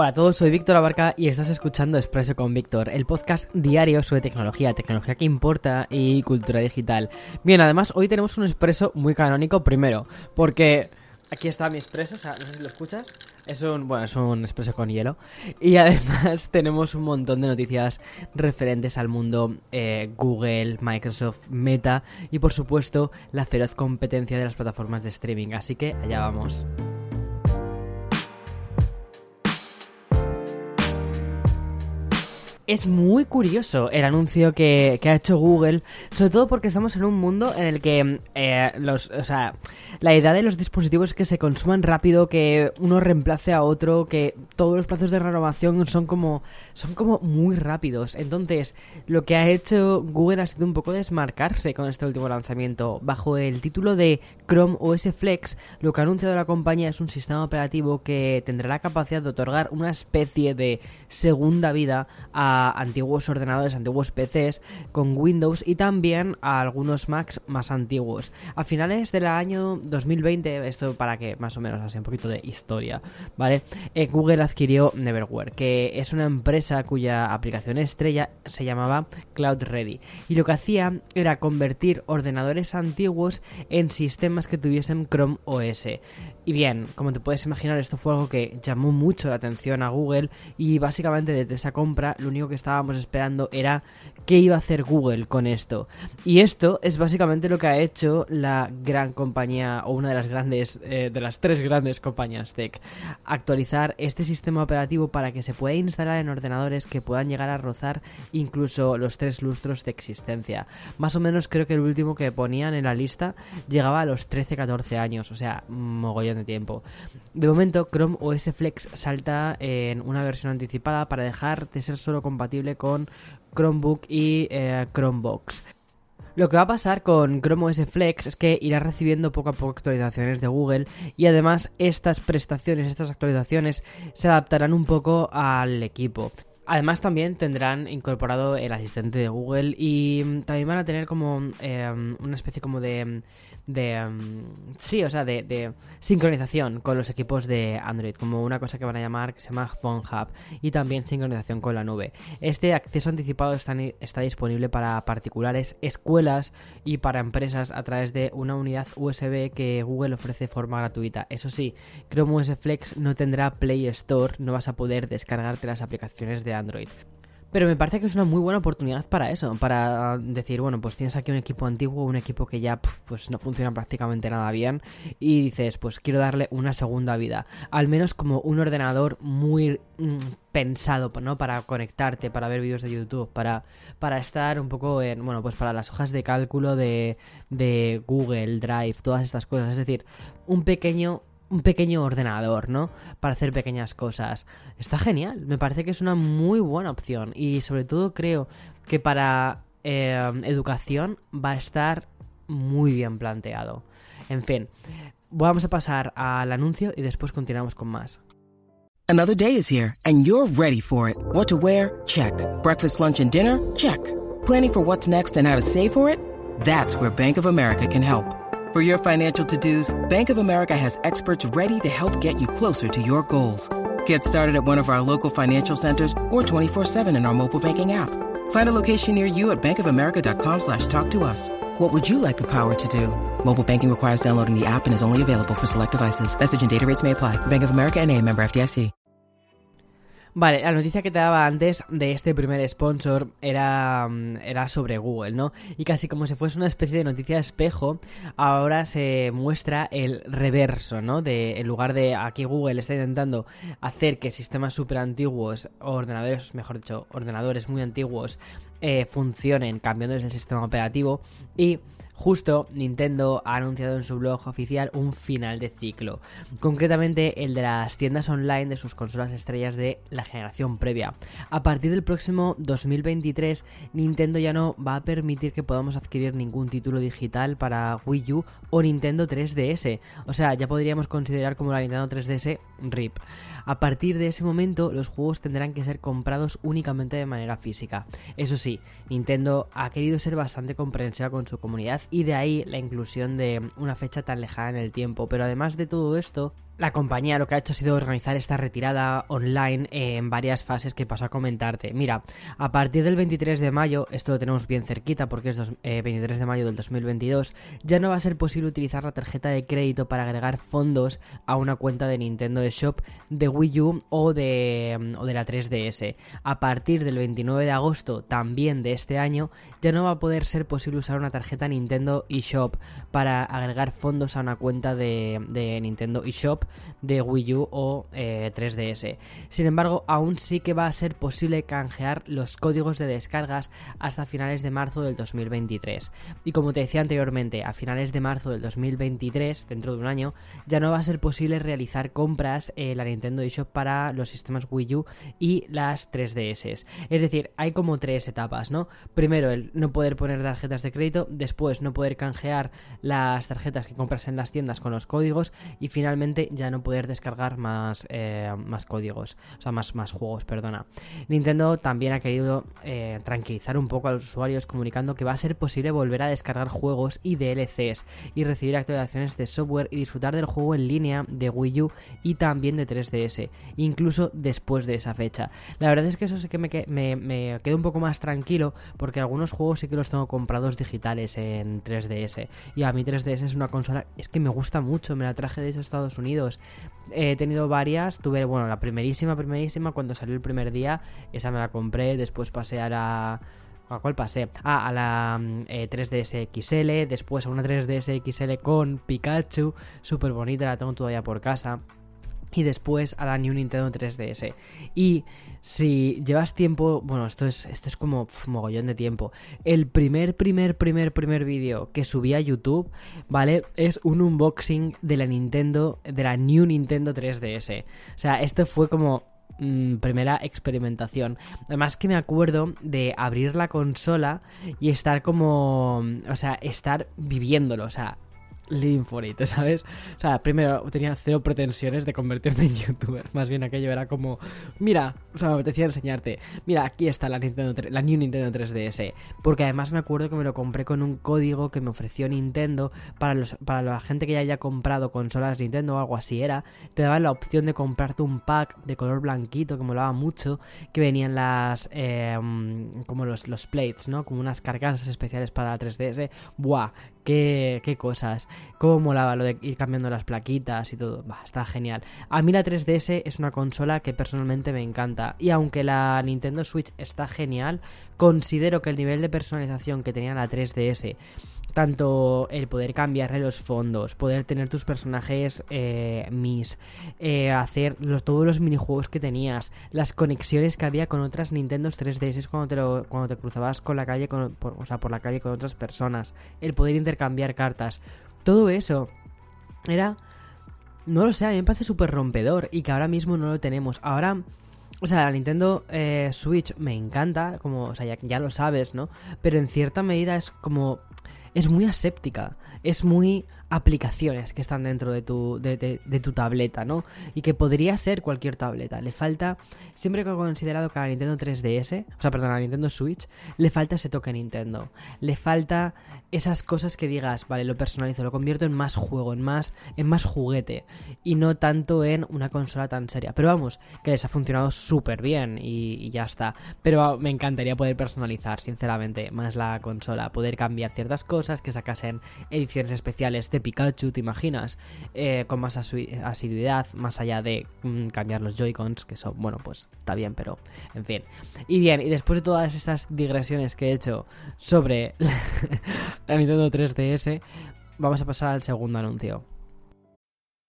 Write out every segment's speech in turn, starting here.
Hola a todos, soy Víctor Abarca y estás escuchando Expreso con Víctor, el podcast diario sobre tecnología, tecnología que importa y cultura digital. Bien, además hoy tenemos un expreso muy canónico primero, porque aquí está mi expreso, o sea, no sé si lo escuchas, es un, bueno, es un expreso con hielo. Y además tenemos un montón de noticias referentes al mundo eh, Google, Microsoft, Meta y por supuesto la feroz competencia de las plataformas de streaming, así que allá vamos. Es muy curioso el anuncio que, ha hecho Google, sobre todo porque estamos en un mundo en el que eh, los, o sea, la idea de los dispositivos que se consuman rápido, que uno reemplace a otro, que todos los plazos de renovación son como, son como muy rápidos. Entonces, lo que ha hecho Google ha sido un poco desmarcarse con este último lanzamiento. Bajo el título de Chrome OS Flex, lo que ha anunciado la compañía es un sistema operativo que tendrá la capacidad de otorgar una especie de segunda vida a antiguos ordenadores, antiguos PCs con Windows y también a algunos Macs más antiguos. A finales del año 2020, esto para que más o menos hace un poquito de historia, ¿vale? Eh, Google adquirió Neverware, que es una empresa cuya aplicación estrella se llamaba Cloud Ready y lo que hacía era convertir ordenadores antiguos en sistemas que tuviesen Chrome OS. Y bien, como te puedes imaginar, esto fue algo que llamó mucho la atención a Google y básicamente desde esa compra lo único que estábamos esperando era qué iba a hacer Google con esto. Y esto es básicamente lo que ha hecho la gran compañía o una de las grandes, eh, de las tres grandes compañías tech. Actualizar este sistema operativo para que se pueda instalar en ordenadores que puedan llegar a rozar incluso los tres lustros de existencia. Más o menos creo que el último que ponían en la lista llegaba a los 13-14 años, o sea, mogollón de tiempo. De momento, Chrome OS Flex salta en una versión anticipada para dejar de ser solo compatible con Chromebook y eh, Chromebox. Lo que va a pasar con Chrome OS Flex es que irá recibiendo poco a poco actualizaciones de Google y además estas prestaciones, estas actualizaciones se adaptarán un poco al equipo. Además también tendrán incorporado el asistente de Google y mm, también van a tener como em, una especie como de... de em, sí, o sea, de, sincronización con los equipos de Android, como una cosa que van a llamar que se llama Phone Hub y también sincronización con la nube. Este acceso anticipado está, está disponible para particulares, escuelas y para empresas a través de una unidad USB que Google ofrece de forma gratuita. Eso sí, Chrome OS Flex no tendrá Play Store, no vas a poder descargarte las aplicaciones de Android. Pero me parece que es una muy buena oportunidad para eso, para decir, bueno, pues tienes aquí un equipo antiguo, un equipo que ya pues no funciona prácticamente nada bien y dices, pues quiero darle una segunda vida, al menos como un ordenador muy mm, pensado, ¿no? Para conectarte, para ver vídeos de YouTube, para, para estar un poco en, bueno, pues para las hojas de cálculo de, de Google Drive, todas estas cosas, es decir, un pequeño un pequeño ordenador, ¿no? Para hacer pequeñas cosas. Está genial, me parece que es una muy buena opción y sobre todo creo que para eh, educación va a estar muy bien planteado. En fin, vamos a pasar al anuncio y después continuamos con más. Another day is here and you're ready for it. What to wear? Check. Breakfast, lunch and dinner? Check. Planning for what's next and how to save for it? That's where Bank of America can help. For your financial to-dos, Bank of America has experts ready to help get you closer to your goals. Get started at one of our local financial centers or 24-7 in our mobile banking app. Find a location near you at bankofamerica.com slash talk to us. What would you like the power to do? Mobile banking requires downloading the app and is only available for select devices. Message and data rates may apply. Bank of America and a member FDIC. Vale, la noticia que te daba antes de este primer sponsor era, mm, era sobre Google, ¿no? Y casi como si fuese una especie de noticia espejo, ahora se muestra el reverso, ¿no? De, en lugar de aquí Google está intentando hacer que sistemas súper antiguos, ordenadores, mejor dicho, ordenadores muy antiguos, eh, funcionen cambiándoles el sistema operativo y Justo Nintendo ha anunciado en su blog oficial un final de ciclo, concretamente el de las tiendas online de sus consolas estrellas de la generación previa. A partir del próximo 2023, Nintendo ya no va a permitir que podamos adquirir ningún título digital para Wii U o Nintendo 3DS, o sea, ya podríamos considerar como la Nintendo 3DS RIP. A partir de ese momento, los juegos tendrán que ser comprados únicamente de manera física. Eso sí, Nintendo ha querido ser bastante comprensiva con su comunidad y de ahí la inclusión de una fecha tan lejana en el tiempo. Pero además de todo esto, la compañía lo que ha hecho ha sido organizar esta retirada online en varias fases que paso a comentarte. Mira, a partir del 23 de mayo, esto lo tenemos bien cerquita porque es 23 eh, de mayo del 2022, ya no va a ser posible utilizar la tarjeta de crédito para agregar fondos a una cuenta de Nintendo Shop de Wii U o de, o de la 3DS. A partir del 29 de agosto también de este año, ya no va a poder ser posible usar una tarjeta Nintendo eShop para agregar fondos a una cuenta de, de Nintendo eShop de Wii U o 3DS. Eh, Sin embargo, aún sí que va a ser posible canjear los códigos de descargas hasta finales de marzo del 2023. Y como te decía anteriormente, a finales de marzo del 2023, dentro de un año, ya no va a ser posible realizar compras en la Nintendo eShop para los sistemas Wii U y las 3DS. Es decir, hay como tres etapas, ¿no? Primero, el no poder poner tarjetas de crédito, después no poder canjear las tarjetas que compras en las tiendas con los códigos y finalmente ya no poder descargar más, eh, más códigos, o sea, más, más juegos, perdona. Nintendo también ha querido eh, tranquilizar un poco a los usuarios comunicando que va a ser posible volver a descargar juegos y DLCs y recibir actualizaciones de software y disfrutar del juego en línea de Wii U y también de 3DS, incluso después de esa fecha. La verdad es que eso sí que me, me, quedo un poco más tranquilo porque algunos juegos sí que los tengo comprados digitales en 3DS y a mí 3DS es una consola, es que me gusta mucho, me la traje de Estados Unidos He tenido varias, tuve, bueno, la primerísima, primerísima, cuando salió el primer día, esa me la compré, después pasé a la... ¿A cuál pasé? Ah, a la 3DS eh, XL, después a una 3DS XL con Pikachu, súper bonita, la tengo todavía por casa y después a la New Nintendo 3DS. Y si llevas tiempo, bueno, esto es, esto es como mogollón de tiempo. El primer, primer, primer, primer vídeo que subí a YouTube, ¿vale? Es un unboxing de la Nintendo, de la New Nintendo 3DS. O sea, esto fue como mm, primera experimentación. Además que me acuerdo de abrir la consola y estar como, o sea, estar viviéndolo, o sea, living for it, ¿sabes? O sea, primero tenía cero pretensiones de convertirme en youtuber. Más bien aquello era como, mira, o sea, me apetecía enseñarte. Mira, aquí está la Nintendo la New Nintendo 3DS. Porque además me acuerdo que me lo compré con un código que me ofreció Nintendo para los para la gente que ya haya comprado consolas Nintendo o algo así era. Te daban la opción de comprarte un pack de color blanquito que molaba mucho. Que venían las em, como los, los plates, ¿no? Como unas carcasas especiales para la 3DS. Buah, qué, cosas. Cómo molaba lo de ir cambiando las plaquitas y todo. está genial. A mí la 3DS es una consola que personalmente me encanta. Y aunque la Nintendo Switch está genial, considero que el nivel de personalización que tenía la 3DS tanto el poder cambiarle los fondos, poder tener tus personajes eh, mis, eh, hacer todos los minijuegos que tenías, las conexiones que había con otras Nintendo 3DS cuando te, cuando te cruzabas con la calle, con, por, o sea, por la calle con otras personas, el poder intercambiar cartas, todo eso era, no lo sé, a mí me parece súper rompedor y que ahora mismo no lo tenemos. Ahora o sea, la Nintendo eh, Switch me encanta, como, o sea, ya, lo sabes, ¿no? Pero en cierta medida es como es muy aséptica, es muy aplicaciones que están dentro de tu, de, tu tableta, ¿no? Y que podría ser cualquier tableta. Le falta, siempre que he considerado que a la Nintendo 3DS, o sea, perdón, a la Nintendo Switch, le falta ese toque Nintendo. Le falta esas cosas que digas, vale, lo personalizo, lo convierto en más juego, en más, en más juguete. Y no tanto en una consola tan seria. Pero vamos, que les ha funcionado súper bien y, ya está. Pero me encantaría poder personalizar, sinceramente, más la consola. Poder cambiar ciertas cosas, que sacasen ediciones especiales de Pikachu, ¿te imaginas? Eh, con más asiduidad, más allá de mm, cambiar los Joy-Cons, que son, bueno, pues está bien, pero en fin. Y bien, y después de todas estas digresiones que he hecho sobre la Nintendo 3DS, vamos a pasar al segundo anuncio.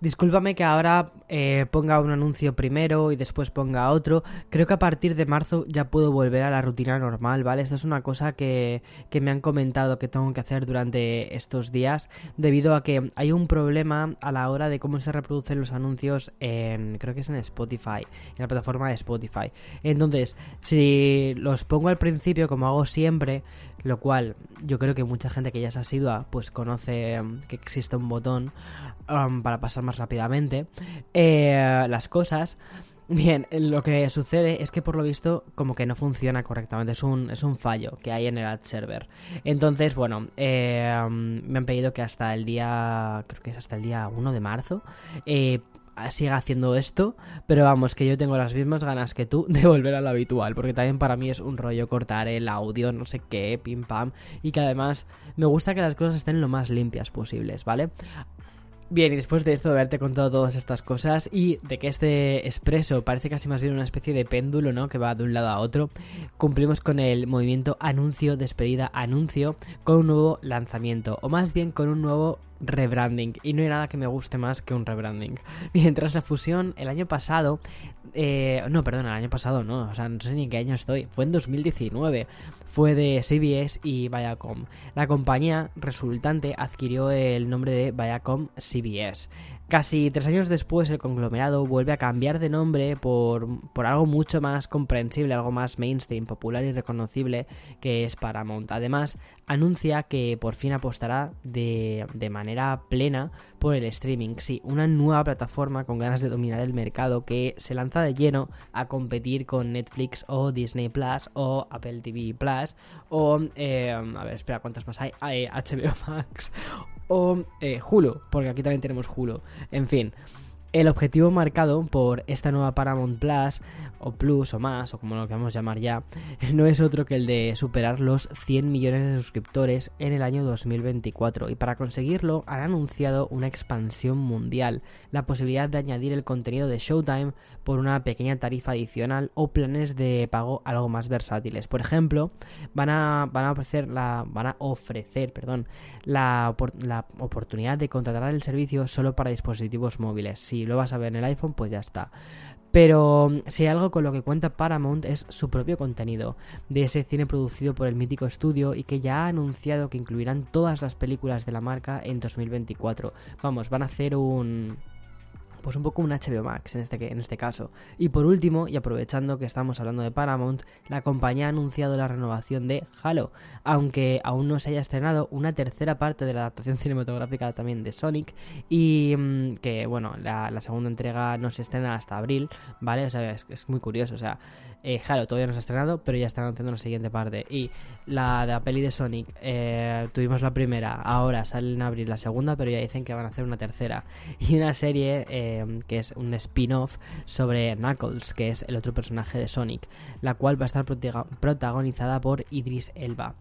Discúlpame que ahora eh, ponga un anuncio primero y después ponga otro. Creo que a partir de marzo ya puedo volver a la rutina normal, ¿vale? Esto es una cosa que, que me han comentado que tengo que hacer durante estos días debido a que hay un problema a la hora de cómo se reproducen los anuncios en, creo que es en Spotify, en la plataforma de Spotify. Entonces, si los pongo al principio como hago siempre, lo cual yo creo que mucha gente que ya es asidua pues conoce um, que existe un botón um, para pasar más rápidamente eh, las cosas. Bien, lo que sucede es que por lo visto como que no funciona correctamente, es un, es un fallo que hay en el ad server. Entonces, bueno, um, me han pedido que hasta el día, creo que es hasta el día 1 de marzo, eh, siga haciendo esto, pero vamos, que yo tengo las mismas ganas que tú de volver a lo habitual, porque también para mí es un rollo cortar el audio, no sé qué, pim pam, y que además me gusta que las cosas estén lo más limpias posibles, ¿vale? Bien, y después de esto, de haberte contado todas estas cosas y de que este expreso parece casi más bien una especie de péndulo, ¿no? Que va de un lado a otro, cumplimos con el movimiento anuncio, despedida, anuncio, con un nuevo lanzamiento, o más bien con un nuevo rebranding. Y no hay nada que me guste más que un rebranding. Mientras la fusión el año pasado... Eh, no, perdón, el año pasado no. O sea, no sé ni en qué año estoy. Fue en 2019. Fue de CBS y Viacom. La compañía resultante adquirió el nombre de Viacom CBS. Casi tres años después, el conglomerado vuelve a cambiar de nombre por, por, algo mucho más comprensible, algo más mainstream, popular y reconocible, que es Paramount. Además, anuncia que por fin apostará de, de manera plena por el streaming. Sí, una nueva plataforma con ganas de dominar el mercado que se lanza de lleno a competir con Netflix o Disney Plus o Apple TV Plus o... Eh, a ver, espera, ¿cuántas más hay? HBO Max o eh, Hulu, porque aquí también tenemos Hulu. En fin, el objetivo marcado por esta nueva Paramount Plus, o Plus, o más, o como lo queramos llamar ya, no es otro que el de superar los 100 millones de suscriptores en el año 2024. Y para conseguirlo han anunciado una expansión mundial, la posibilidad de añadir el contenido de Showtime por una pequeña tarifa adicional o planes de pago algo más versátiles. Por ejemplo, van a, van a ofrecer la, van a ofrecer, perdón, la, la oportunidad de contratar el servicio solo para dispositivos móviles. Lo vas a ver en el iPhone, pues ya está. Pero mm, si hay algo con lo que cuenta Paramount es su propio contenido, de ese cine producido por el mítico estudio y que ya ha anunciado que incluirán todas las películas de la marca en 2024. Vamos, van a hacer un, pues un poco un HBO Max en este, en este caso. Y por último, y aprovechando que estamos hablando de Paramount, la compañía ha anunciado la renovación de Halo, aunque aún no se haya estrenado una tercera parte de la adaptación cinematográfica también de Sonic, y mm, que bueno, la, segunda entrega no se estrena hasta abril, ¿vale? O sea, es, es muy curioso, o sea, eh, todavía no se ha estrenado, pero ya están anunciando la siguiente parte. Y la de la peli de Sonic, eh, tuvimos la primera, ahora sale en abril la segunda, pero ya dicen que van a hacer una tercera. Y una serie eh, que es un spin-off sobre Knuckles, que es el otro personaje de Sonic, la cual va a estar protagonizada por Idris Elba.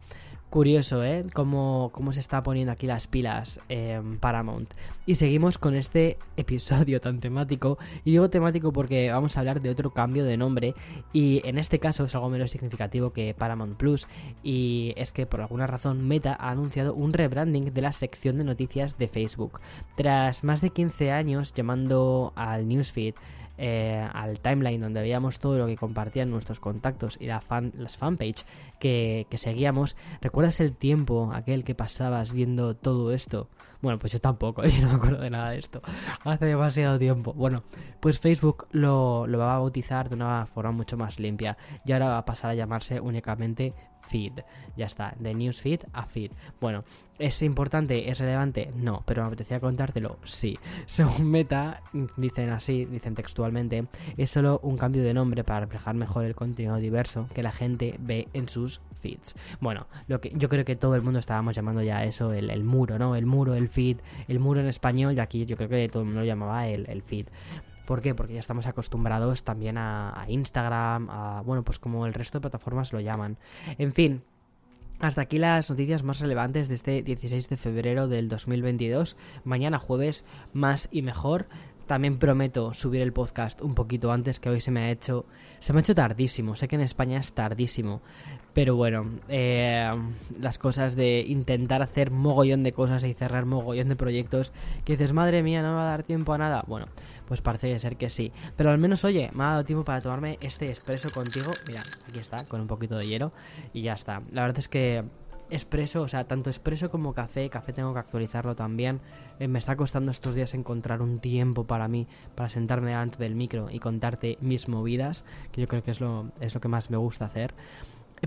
Curioso, ¿eh? Cómo, cómo, se está poniendo aquí las pilas eh, Paramount. Y seguimos con este episodio tan temático. Y digo temático porque vamos a hablar de otro cambio de nombre. Y en este caso es algo menos significativo que Paramount Plus. Y es que por alguna razón Meta ha anunciado un rebranding de la sección de noticias de Facebook. Tras más de 15 años llamando al newsfeed eh, al timeline donde veíamos todo lo que compartían nuestros contactos y la fan, las fanpage que, que seguíamos, ¿recuerdas el tiempo aquel que pasabas viendo todo esto? Bueno, pues yo tampoco, yo no me acuerdo de nada de esto. Hace demasiado tiempo. Bueno, pues Facebook lo, lo, va a bautizar de una forma mucho más limpia. Y ahora va a pasar a llamarse únicamente feed. Ya está, de newsfeed a feed. Bueno, ¿es importante? ¿Es relevante? No, pero me apetecía contártelo, sí. Según Meta, dicen así, dicen textualmente, es solo un cambio de nombre para reflejar mejor el contenido diverso que la gente ve en sus feeds. Bueno, lo que yo creo que todo el mundo estábamos llamando ya eso el, muro, ¿no? El muro, el feed, el muro en español, y aquí yo creo que todo el mundo lo llamaba el feed. ¿Por qué? Porque ya estamos acostumbrados también a, Instagram, a, bueno, pues como el resto de plataformas lo llaman. En fin, hasta aquí las noticias más relevantes de este 16 de febrero del 2022. Mañana jueves, más y mejor. También prometo subir el podcast un poquito antes que hoy se me ha hecho se me ha hecho tardísimo. Sé que en España es tardísimo pero bueno eh, las cosas de intentar hacer mogollón de cosas y cerrar mogollón de proyectos que dices madre mía no me va a dar tiempo a nada bueno pues parece ser que sí. Pero al menos oye me ha dado tiempo para tomarme este expreso contigo. Mira aquí está con un poquito de hielo y ya está. La verdad es que expreso, o sea, tanto expreso como café, café tengo que actualizarlo también. Eh, me está costando estos días encontrar un tiempo para mí, para sentarme delante del micro y contarte mis movidas, que yo creo que es lo, es lo que más me gusta hacer.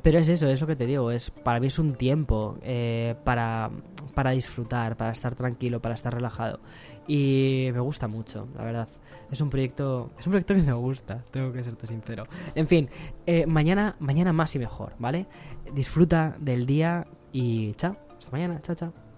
Pero es eso, es lo que te digo, es para mí es un tiempo eh, para, para disfrutar, para estar tranquilo, para estar relajado. Y me gusta mucho, la verdad. Es un proyecto, es un proyecto que me gusta, tengo que serte sincero. En fin, eh, mañana, mañana más y mejor, ¿vale? Disfruta del día y chao. Hasta mañana, chao, chao.